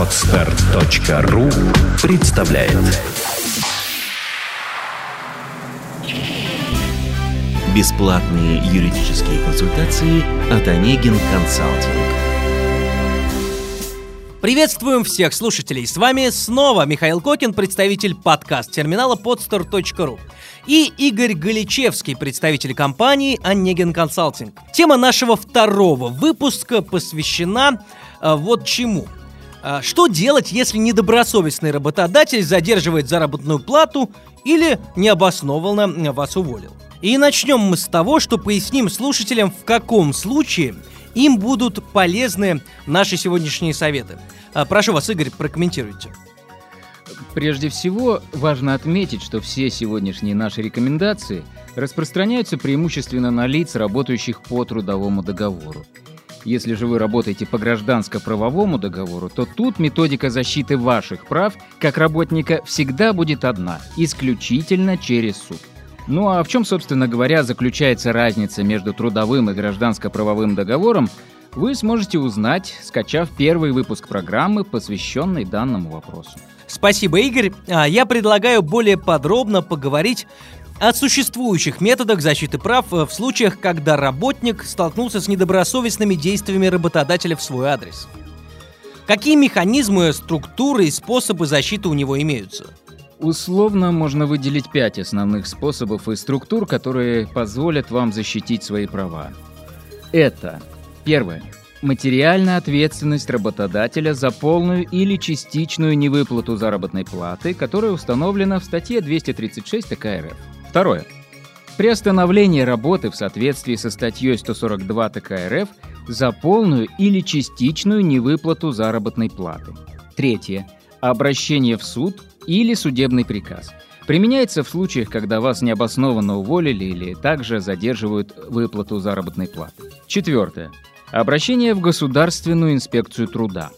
Отстар.ру представляет Бесплатные юридические консультации от Онегин Консалтинг. Приветствуем всех слушателей. С вами снова Михаил Кокин, представитель подкаст-терминала podstar.ru и Игорь Галичевский, представитель компании Онегин Консалтинг. Тема нашего второго выпуска посвящена э, вот чему. Э, что делать, если недобросовестный работодатель задерживает заработную плату или необоснованно вас уволил? И начнем мы с того, что поясним слушателям, в каком случае им будут полезны наши сегодняшние советы. А, прошу вас, Игорь, прокомментируйте. Прежде всего, важно отметить, что все сегодняшние наши рекомендации распространяются преимущественно на лиц, работающих по трудовому договору. Если же вы работаете по гражданско-правовому договору, то тут методика защиты ваших прав как работника всегда будет одна, исключительно через суд. Ну а в чем, собственно говоря, заключается разница между трудовым и гражданско-правовым договором, вы сможете узнать, скачав первый выпуск программы, посвященный данному вопросу. Спасибо, Игорь. А я предлагаю более подробно поговорить о существующих методах защиты прав в случаях, когда работник столкнулся с недобросовестными действиями работодателя в свой адрес. Какие механизмы, структуры и способы защиты у него имеются? Условно можно выделить пять основных способов и структур, которые позволят вам защитить свои права. Это первое. Материальная ответственность работодателя за полную или частичную невыплату заработной платы, которая установлена в статье 236 ТК РФ. Второе. Приостановление работы в соответствии со статьей 142 ТК РФ за полную или частичную невыплату заработной платы. Третье. Обращение в суд или судебный приказ. Применяется в случаях, когда вас необоснованно уволили или также задерживают выплату заработной платы. Четвертое. Обращение в Государственную инспекцию труда.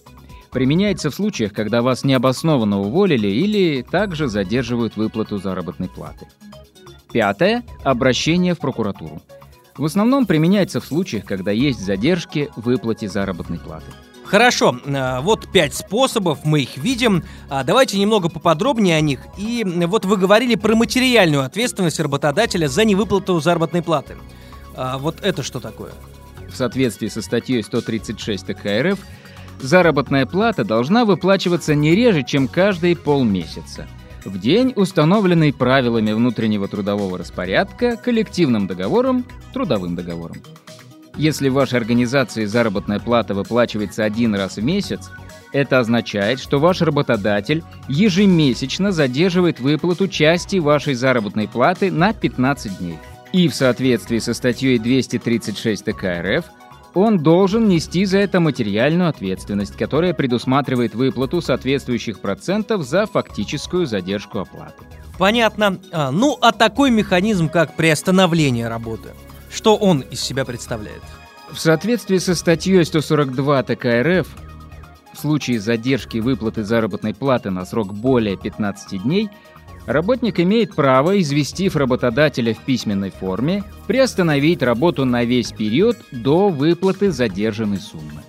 Применяется в случаях, когда вас необоснованно уволили или также задерживают выплату заработной платы. Пятое. Обращение в прокуратуру. В основном применяется в случаях, когда есть задержки в выплате заработной платы. Хорошо, э, вот пять способов, мы их видим. А давайте немного поподробнее о них. И вот вы говорили про материальную ответственность работодателя за невыплату заработной платы. А вот это что такое? В соответствии со статьей 136 ТК РФ, заработная плата должна выплачиваться не реже, чем каждые полмесяца. В день, установленный правилами внутреннего трудового распорядка, коллективным договором, трудовым договором. Если в вашей организации заработная плата выплачивается один раз в месяц, это означает, что ваш работодатель ежемесячно задерживает выплату части вашей заработной платы на 15 дней. И в соответствии со статьей 236 ТК РФ он должен нести за это материальную ответственность, которая предусматривает выплату соответствующих процентов за фактическую задержку оплаты. Понятно. А, ну, а такой механизм, как приостановление работы – что он из себя представляет? В соответствии со статьей 142 ТК РФ, в случае задержки выплаты заработной платы на срок более 15 дней, работник имеет право, известив работодателя в письменной форме, приостановить работу на весь период до выплаты задержанной суммы.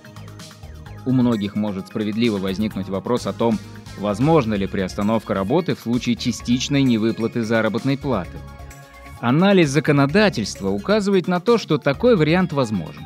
У многих может справедливо возникнуть вопрос о том, возможно ли приостановка работы в случае частичной невыплаты заработной платы – Анализ законодательства указывает на то, что такой вариант возможен.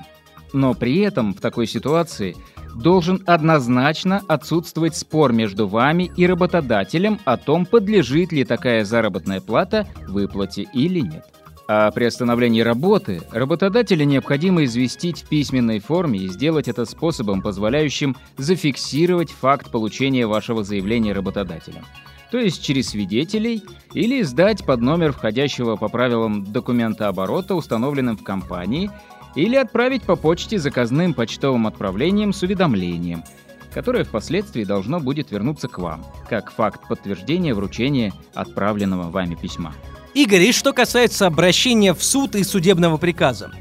Но при этом в такой ситуации должен однозначно отсутствовать спор между вами и работодателем о том, подлежит ли такая заработная плата выплате или нет. А при остановлении работы работодателя необходимо известить в письменной форме и сделать это способом, позволяющим зафиксировать факт получения вашего заявления работодателем то есть через свидетелей, или сдать под номер входящего по правилам документа оборота, установленным в компании, или отправить по почте заказным почтовым отправлением с уведомлением, которое впоследствии должно будет вернуться к вам, как факт подтверждения вручения отправленного вами письма. Игорь, и что касается обращения в суд и судебного приказа,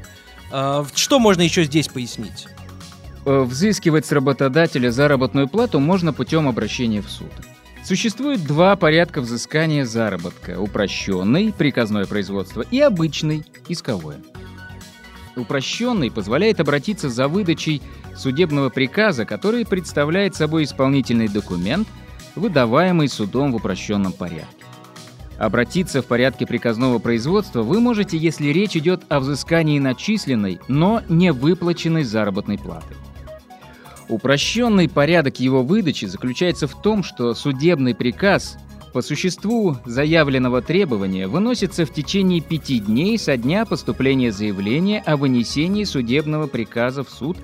э, что можно еще здесь пояснить? Э, взыскивать с работодателя заработную плату можно путем обращения в суд. Существует два порядка взыскания заработка – упрощенный, приказное производство, и обычный, исковое. Упрощенный позволяет обратиться за выдачей судебного приказа, который представляет собой исполнительный документ, выдаваемый судом в упрощенном порядке. Обратиться в порядке приказного производства вы можете, если речь идет о взыскании начисленной, но не выплаченной заработной платы. Упрощенный порядок его выдачи заключается в том, что судебный приказ по существу заявленного требования выносится в течение пяти дней со дня поступления заявления о вынесении судебного приказа в суд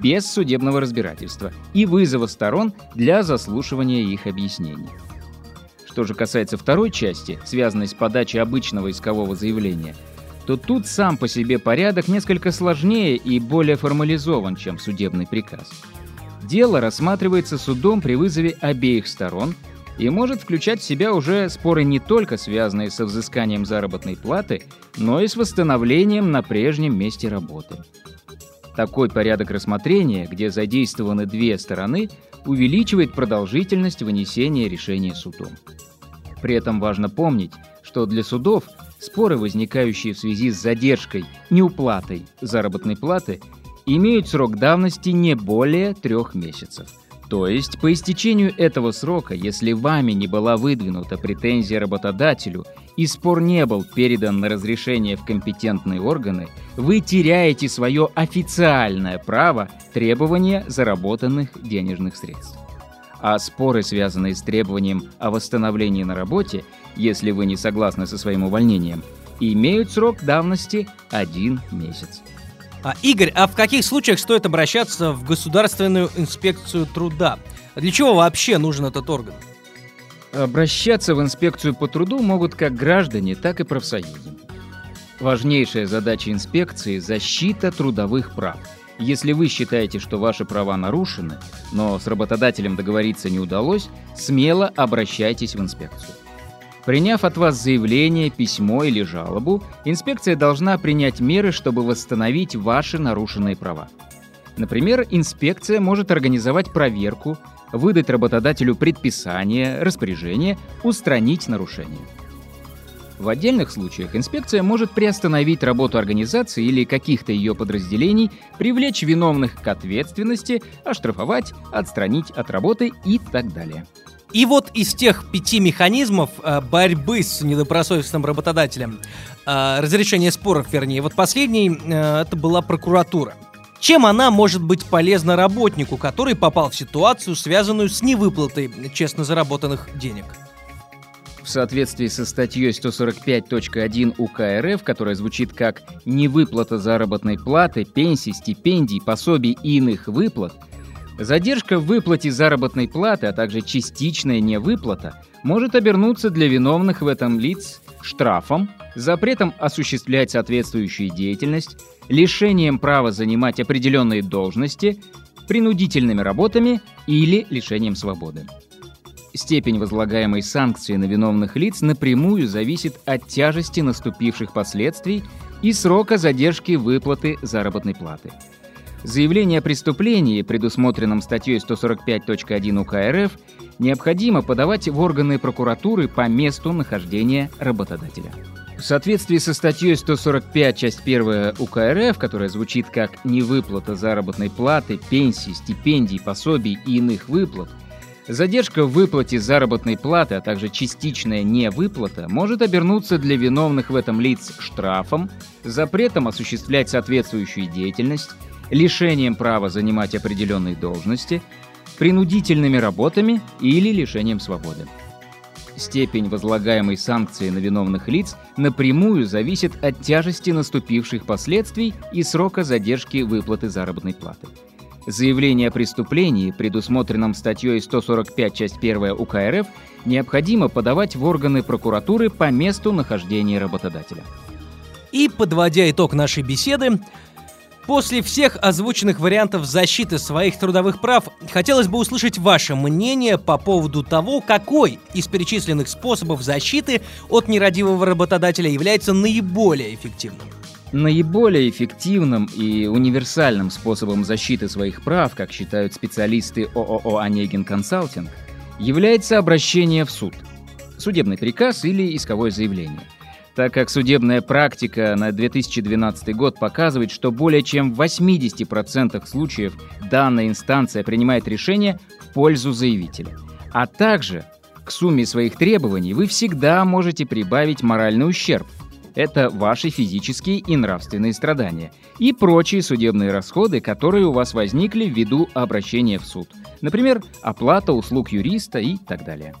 без судебного разбирательства и вызова сторон для заслушивания их объяснений. Что же касается второй части, связанной с подачей обычного искового заявления, то тут сам по себе порядок несколько сложнее и более формализован, чем судебный приказ. Дело рассматривается судом при вызове обеих сторон и может включать в себя уже споры не только связанные со взысканием заработной платы, но и с восстановлением на прежнем месте работы. Такой порядок рассмотрения, где задействованы две стороны, увеличивает продолжительность вынесения решения судом. При этом важно помнить, что для судов споры, возникающие в связи с задержкой, неуплатой заработной платы, имеют срок давности не более трех месяцев. То есть, по истечению этого срока, если вами не была выдвинута претензия работодателю и спор не был передан на разрешение в компетентные органы, вы теряете свое официальное право требования заработанных денежных средств. А споры, связанные с требованием о восстановлении на работе, если вы не согласны со своим увольнением, имеют срок давности один месяц. А, Игорь, а в каких случаях стоит обращаться в Государственную инспекцию труда? Для чего вообще нужен этот орган? Обращаться в инспекцию по труду могут как граждане, так и профсоюзы. Важнейшая задача инспекции – защита трудовых прав. Если вы считаете, что ваши права нарушены, но с работодателем договориться не удалось, смело обращайтесь в инспекцию. Приняв от вас заявление, письмо или жалобу, инспекция должна принять меры, чтобы восстановить ваши нарушенные права. Например, инспекция может организовать проверку, выдать работодателю предписание, распоряжение, устранить нарушение. В отдельных случаях инспекция может приостановить работу организации или каких-то ее подразделений, привлечь виновных к ответственности, оштрафовать, отстранить от работы и так далее. И вот из тех пяти механизмов э, борьбы с недобросовестным работодателем, э, разрешение споров, вернее, вот последний э, это была прокуратура. Чем она может быть полезна работнику, который попал в ситуацию, связанную с невыплатой честно заработанных денег? В соответствии со статьей 145.1 УК РФ, которая звучит как «невыплата заработной платы, пенсий, стипендий, пособий и иных выплат», Задержка в выплате заработной платы, а также частичная невыплата может обернуться для виновных в этом лиц штрафом, запретом осуществлять соответствующую деятельность, лишением права занимать определенные должности, принудительными работами или лишением свободы. Степень возлагаемой санкции на виновных лиц напрямую зависит от тяжести наступивших последствий и срока задержки выплаты заработной платы. Заявление о преступлении, предусмотренном статьей 145.1 УК РФ, необходимо подавать в органы прокуратуры по месту нахождения работодателя. В соответствии со статьей 145, часть 1 УК РФ, которая звучит как «невыплата заработной платы, пенсии, стипендий, пособий и иных выплат», Задержка в выплате заработной платы, а также частичная невыплата может обернуться для виновных в этом лиц штрафом, запретом осуществлять соответствующую деятельность, лишением права занимать определенные должности, принудительными работами или лишением свободы. Степень возлагаемой санкции на виновных лиц напрямую зависит от тяжести наступивших последствий и срока задержки выплаты заработной платы. Заявление о преступлении, предусмотренном статьей 145 часть 1 УК РФ, необходимо подавать в органы прокуратуры по месту нахождения работодателя. И, подводя итог нашей беседы, После всех озвученных вариантов защиты своих трудовых прав, хотелось бы услышать ваше мнение по поводу того, какой из перечисленных способов защиты от нерадивого работодателя является наиболее эффективным. Наиболее эффективным и универсальным способом защиты своих прав, как считают специалисты ООО «Онегин Консалтинг», является обращение в суд, судебный приказ или исковое заявление – так как судебная практика на 2012 год показывает, что более чем в 80% случаев данная инстанция принимает решение в пользу заявителя. А также к сумме своих требований вы всегда можете прибавить моральный ущерб. Это ваши физические и нравственные страдания и прочие судебные расходы, которые у вас возникли ввиду обращения в суд. Например, оплата услуг юриста и так далее.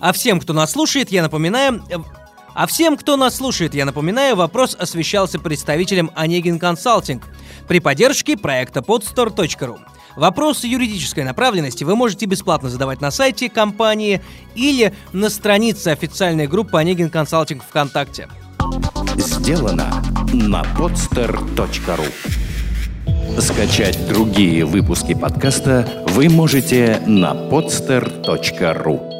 А всем, кто нас слушает, я напоминаю... А всем, кто нас слушает, я напоминаю, вопрос освещался представителем Онегин Консалтинг при поддержке проекта podstore.ru. Вопросы юридической направленности вы можете бесплатно задавать на сайте компании или на странице официальной группы Онегин Консалтинг ВКонтакте. Сделано на podster.ru Скачать другие выпуски подкаста вы можете на podster.ru